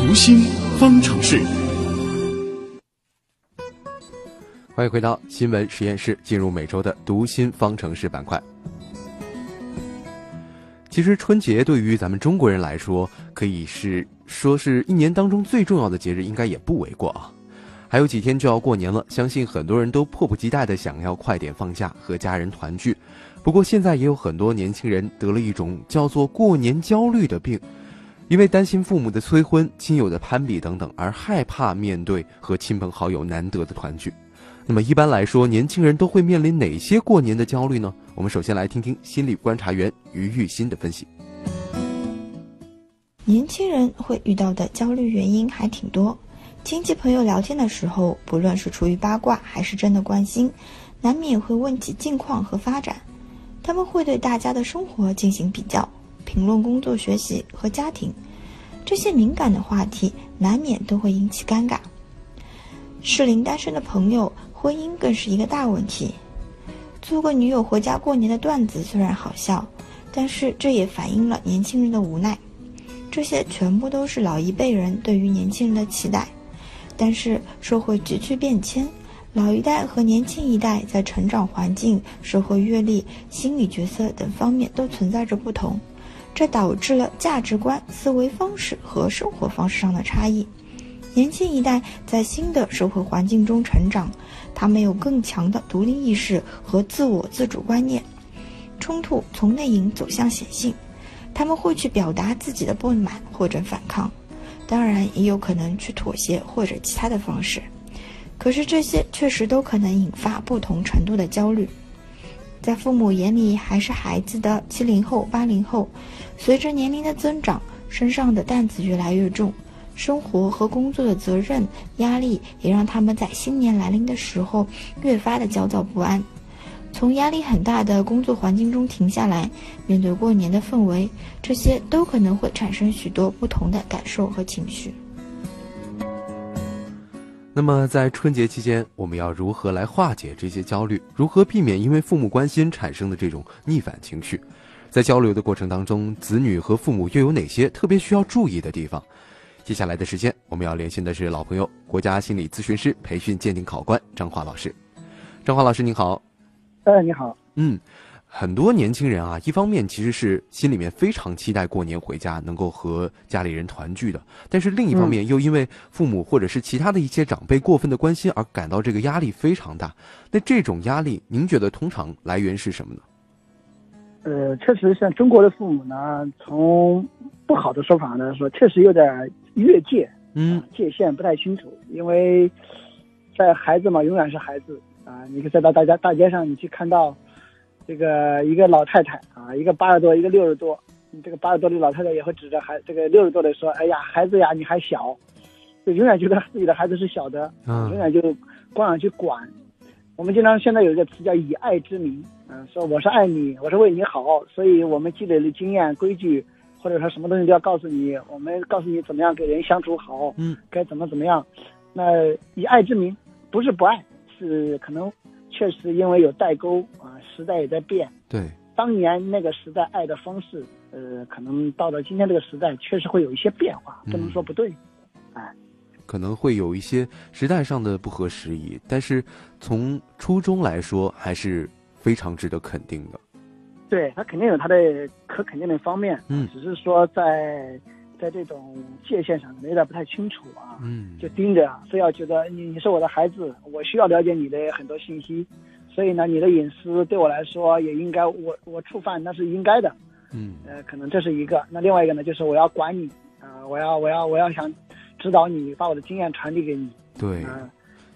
读心方程式。欢迎回到新闻实验室，进入每周的读心方程式板块。其实春节对于咱们中国人来说，可以是说是一年当中最重要的节日，应该也不为过啊。还有几天就要过年了，相信很多人都迫不及待的想要快点放假和家人团聚。不过现在也有很多年轻人得了一种叫做过年焦虑的病，因为担心父母的催婚、亲友的攀比等等，而害怕面对和亲朋好友难得的团聚。那么一般来说，年轻人都会面临哪些过年的焦虑呢？我们首先来听听心理观察员于玉新的分析。年轻人会遇到的焦虑原因还挺多，亲戚朋友聊天的时候，不论是出于八卦还是真的关心，难免会问起近况和发展。他们会对大家的生活进行比较，评论工作、学习和家庭，这些敏感的话题难免都会引起尴尬。适龄单身的朋友。婚姻更是一个大问题。租个女友回家过年的段子虽然好笑，但是这也反映了年轻人的无奈。这些全部都是老一辈人对于年轻人的期待。但是社会急剧变迁，老一代和年轻一代在成长环境、社会阅历、心理角色等方面都存在着不同，这导致了价值观、思维方式和生活方式上的差异。年轻一代在新的社会环境中成长。他们有更强的独立意识和自我自主观念，冲突从内隐走向显性，他们会去表达自己的不满或者反抗，当然也有可能去妥协或者其他的方式。可是这些确实都可能引发不同程度的焦虑。在父母眼里还是孩子的七零后、八零后，随着年龄的增长，身上的担子越来越重。生活和工作的责任压力，也让他们在新年来临的时候越发的焦躁不安。从压力很大的工作环境中停下来，面对过年的氛围，这些都可能会产生许多不同的感受和情绪。那么，在春节期间，我们要如何来化解这些焦虑？如何避免因为父母关心产生的这种逆反情绪？在交流的过程当中，子女和父母又有哪些特别需要注意的地方？接下来的时间，我们要连线的是老朋友，国家心理咨询师培训鉴定考官张华老师。张华老师您好，哎，你好，嗯，很多年轻人啊，一方面其实是心里面非常期待过年回家能够和家里人团聚的，但是另一方面又因为父母或者是其他的一些长辈过分的关心而感到这个压力非常大。那这种压力，您觉得通常来源是什么呢？呃，确实，像中国的父母呢，从不好的说法呢说，确实有点越界，嗯，界限不太清楚。因为在孩子嘛，永远是孩子啊。你可以再到大家大街上，你去看到这个一个老太太啊，一个八十多，一个六十多，这个八十多的老太太也会指着孩这个六十多的说：“哎呀，孩子呀，你还小。”就永远觉得自己的孩子是小的，永远就光想去管。我们经常现在有一个词叫以爱之名。嗯，说我是爱你，我是为你好，所以我们积累的经验、规矩，或者说什么东西都要告诉你。我们告诉你怎么样给人相处好，嗯，该怎么怎么样。那以爱之名，不是不爱，是可能确实因为有代沟啊，时代也在变。对，当年那个时代爱的方式，呃，可能到了今天这个时代，确实会有一些变化，不能说不对，哎，可能会有一些时代上的不合时宜，但是从初衷来说，还是。非常值得肯定的，对他肯定有他的可肯定的方面，嗯，只是说在在这种界限上有点不太清楚啊，嗯，就盯着，非要觉得你你是我的孩子，我需要了解你的很多信息，所以呢，你的隐私对我来说也应该我我触犯那是应该的，嗯，呃，可能这是一个，那另外一个呢，就是我要管你啊，我要我要我要想指导你，把我的经验传递给你，对。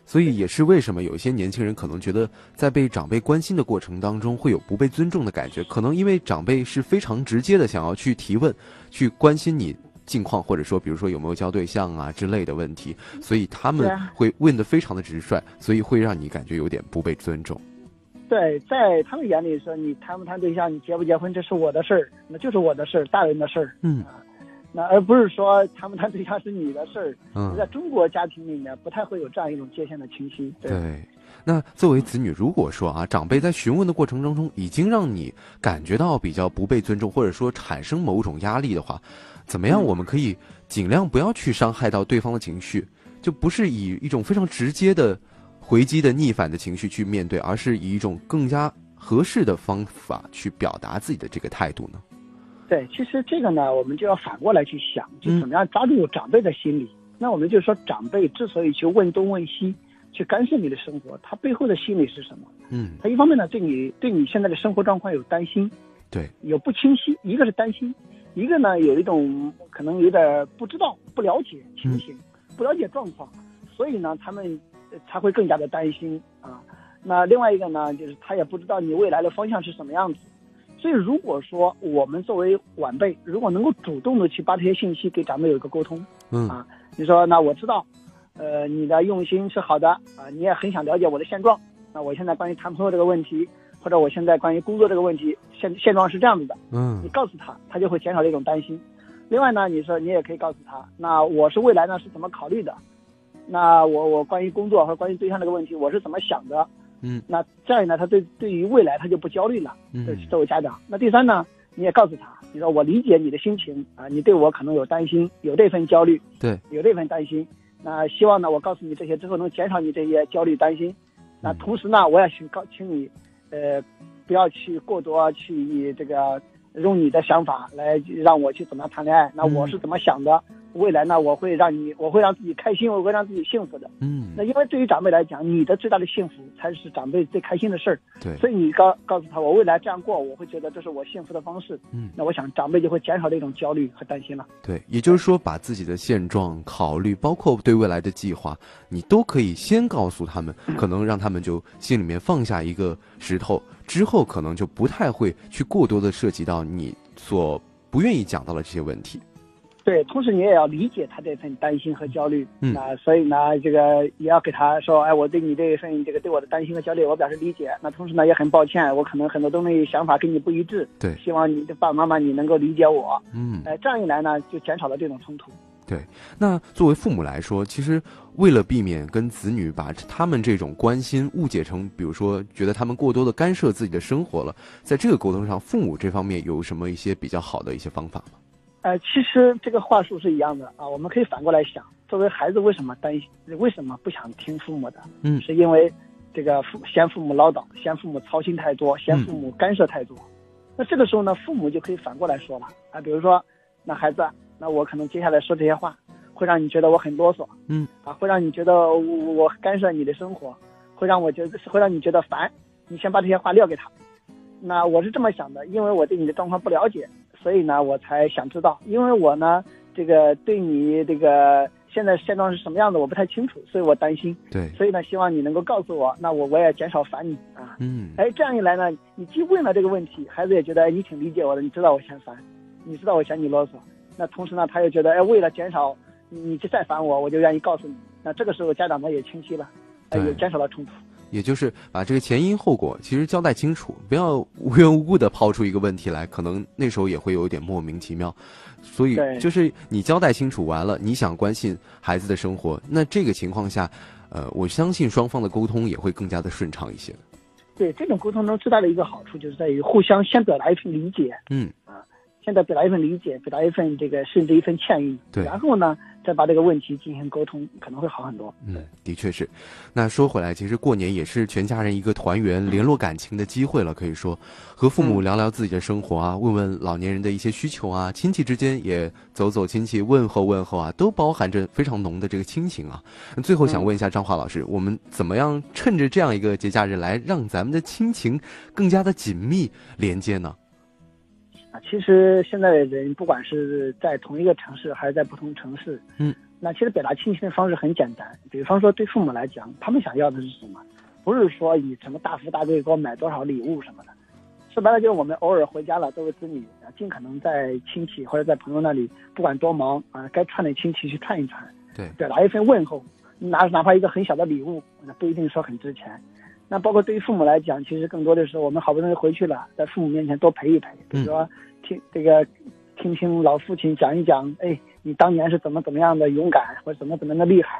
所以也是为什么有一些年轻人可能觉得在被长辈关心的过程当中会有不被尊重的感觉，可能因为长辈是非常直接的想要去提问、去关心你近况，或者说比如说有没有交对象啊之类的问题，所以他们会问的非常的直率，所以会让你感觉有点不被尊重。对，在他们眼里说你谈不谈对象、你结不结婚，这是我的事儿，那就是我的事儿，大人的事儿。嗯。那而不是说谈不谈对象是你的事儿，嗯，在中国家庭里面不太会有这样一种界限的清晰。对，那作为子女，如果说啊，长辈在询问的过程当中已经让你感觉到比较不被尊重，或者说产生某种压力的话，怎么样我们可以尽量不要去伤害到对方的情绪，就不是以一种非常直接的回击的逆反的情绪去面对，而是以一种更加合适的方法去表达自己的这个态度呢？对，其实这个呢，我们就要反过来去想，就怎么样抓住长辈的心理。那我们就说，长辈之所以去问东问西，去干涉你的生活，他背后的心理是什么？嗯，他一方面呢，对你对你现在的生活状况有担心，对，有不清晰。一个是担心，一个呢有一种可能有点不知道、不了解情形，不了解状况，所以呢，他们才会更加的担心啊。那另外一个呢，就是他也不知道你未来的方向是什么样子。所以，如果说我们作为晚辈，如果能够主动的去把这些信息给长辈有一个沟通，嗯啊，你说那我知道，呃，你的用心是好的啊，你也很想了解我的现状。那我现在关于谈朋友这个问题，或者我现在关于工作这个问题，现现状是这样子的，嗯，你告诉他，他就会减少这种担心。另外呢，你说你也可以告诉他，那我是未来呢是怎么考虑的，那我我关于工作和关于对象这个问题，我是怎么想的。嗯，那这样呢，他对对于未来他就不焦虑了。嗯，作为家长，那第三呢，你也告诉他，你说我理解你的心情啊，你对我可能有担心，有这份焦虑，对，有这份担心。那希望呢，我告诉你这些之后，能减少你这些焦虑担心。那同时呢，我也请告，请你，呃，不要去过多去以这个用你的想法来让我去怎么谈恋爱。那我是怎么想的？未来呢，我会让你，我会让自己开心，我会让自己幸福的。嗯，那因为对于长辈来讲，你的最大的幸福才是长辈最开心的事儿。对，所以你告告诉他，我未来这样过，我会觉得这是我幸福的方式。嗯，那我想长辈就会减少这种焦虑和担心了。对，也就是说，把自己的现状考虑，包括对未来的计划，你都可以先告诉他们，可能让他们就心里面放下一个石头，之后可能就不太会去过多的涉及到你所不愿意讲到的这些问题。对，同时你也要理解他这份担心和焦虑，嗯，那所以呢，这个也要给他说，哎，我对你这一份这个对我的担心和焦虑，我表示理解。那同时呢，也很抱歉，我可能很多东西想法跟你不一致，对，希望你的爸爸妈妈你能够理解我，嗯，哎，这样一来呢，就减少了这种冲突。对，那作为父母来说，其实为了避免跟子女把他们这种关心误解成，比如说觉得他们过多的干涉自己的生活了，在这个沟通上，父母这方面有什么一些比较好的一些方法吗？呃，其实这个话术是一样的啊，我们可以反过来想，作为孩子为什么担心，为什么不想听父母的？嗯，是因为这个父嫌父母唠叨，嫌父母操心太多，嫌父母干涉太多。那这个时候呢，父母就可以反过来说了啊，比如说，那孩子，那我可能接下来说这些话，会让你觉得我很啰嗦，嗯，啊，会让你觉得我我干涉你的生活，会让我觉得会让你觉得烦，你先把这些话撂给他。那我是这么想的，因为我对你的状况不了解，所以呢，我才想知道。因为我呢，这个对你这个现在现状是什么样的，我不太清楚，所以我担心。对，所以呢，希望你能够告诉我，那我我也减少烦你啊。嗯，哎，这样一来呢，你既问了这个问题，孩子也觉得哎，你挺理解我的，你知道我嫌烦，你知道我嫌你啰嗦。那同时呢，他又觉得哎，为了减少你再烦我，我就愿意告诉你。那这个时候家长们也清晰了，哎，也减少了冲突。也就是把这个前因后果其实交代清楚，不要无缘无故的抛出一个问题来，可能那时候也会有一点莫名其妙。所以就是你交代清楚完了，你想关心孩子的生活，那这个情况下，呃，我相信双方的沟通也会更加的顺畅一些。对这种沟通中最大的一个好处就是在于互相先表达一份理解，嗯啊，先表达一份理解，表达一份这个甚至一份歉意，对，然后呢。再把这个问题进行沟通，可能会好很多。嗯，的确是。那说回来，其实过年也是全家人一个团圆、联络感情的机会了。可以说，和父母聊聊自己的生活啊，问问老年人的一些需求啊，亲戚之间也走走亲戚，问候问候啊，都包含着非常浓的这个亲情啊。最后想问一下张华老师，我们怎么样趁着这样一个节假日来让咱们的亲情更加的紧密连接呢？啊，其实现在的人不管是在同一个城市还是在不同城市，嗯，那其实表达亲情的方式很简单。比方说对父母来讲，他们想要的是什么？不是说以什么大富大贵给我买多少礼物什么的，说白了就是我们偶尔回家了，作为子女啊，尽可能在亲戚或者在朋友那里，不管多忙啊，该串的亲戚去串一串，对，表达一份问候，哪哪怕一个很小的礼物，那不一定说很值钱。那包括对于父母来讲，其实更多的是我们好不容易回去了，在父母面前多陪一陪，比如说听这个，听听老父亲讲一讲，哎，你当年是怎么怎么样的勇敢，或者怎么怎么的厉害。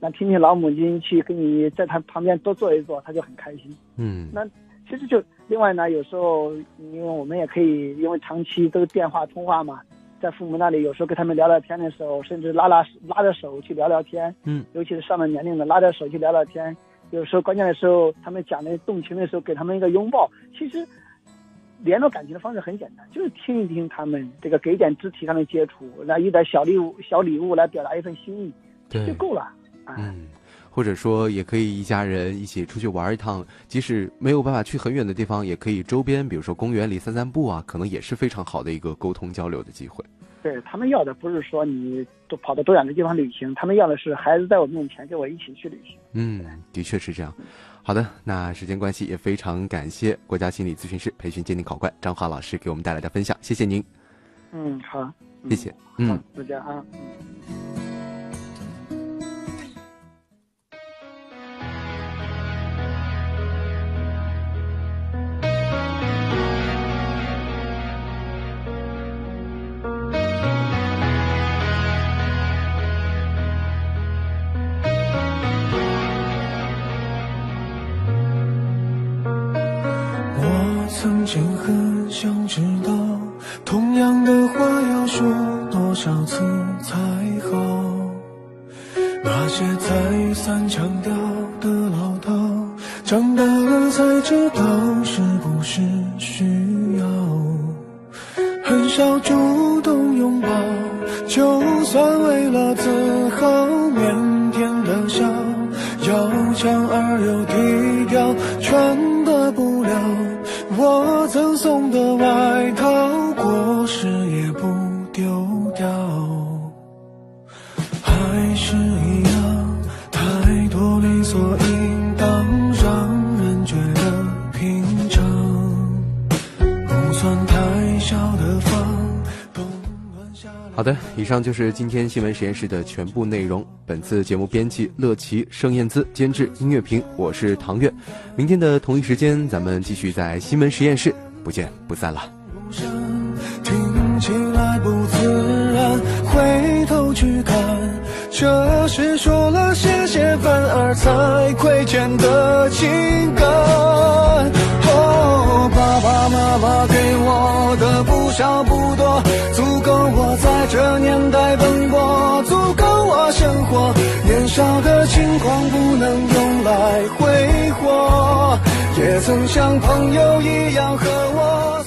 那听听老母亲去跟你在他旁边多坐一坐，他就很开心。嗯，那其实就另外呢，有时候因为我们也可以因为长期都电话通话嘛，在父母那里，有时候跟他们聊聊天的时候，甚至拉拉拉着手去聊聊天。嗯，尤其是上了年龄的，拉着手去聊聊天。有时候关键的时候，他们讲的动情的时候，给他们一个拥抱。其实联络感情的方式很简单，就是听一听他们这个，给点肢体上的接触，来一点小礼物、小礼物来表达一份心意，对，就够了。嗯。或者说，也可以一家人一起出去玩一趟，即使没有办法去很远的地方，也可以周边，比如说公园里散散步啊，可能也是非常好的一个沟通交流的机会。对他们要的不是说你都跑到多远的地方旅行，他们要的是孩子在我面前跟我一起去旅行。嗯，的确是这样。好的，那时间关系，也非常感谢国家心理咨询师培训鉴定考官张华老师给我们带来的分享，谢谢您。嗯，好，谢谢。嗯，再见啊。曾经很想知道，同样的话要说多少次才好？那些再三强调的唠叨，长大了才知道是不是需要。很少主动拥抱，就算为了自豪，腼腆的笑，要强而又低调，穿。我赠送的外套，过时也不丢掉，还是一样，太多理所应当，让人觉得平常。不算太小的，好的，以上就是今天新闻实验室的全部内容。本次节目编辑乐琪、盛燕姿，监制音乐评，我是唐月。明天的同一时间，咱们继续在新闻实验室，不见不散了。听起来不自然，回头去看，这是说了谢谢反而才亏欠的情感。年代奔波，足够我生活。年少的轻狂不能用来挥霍，也曾像朋友一样和我。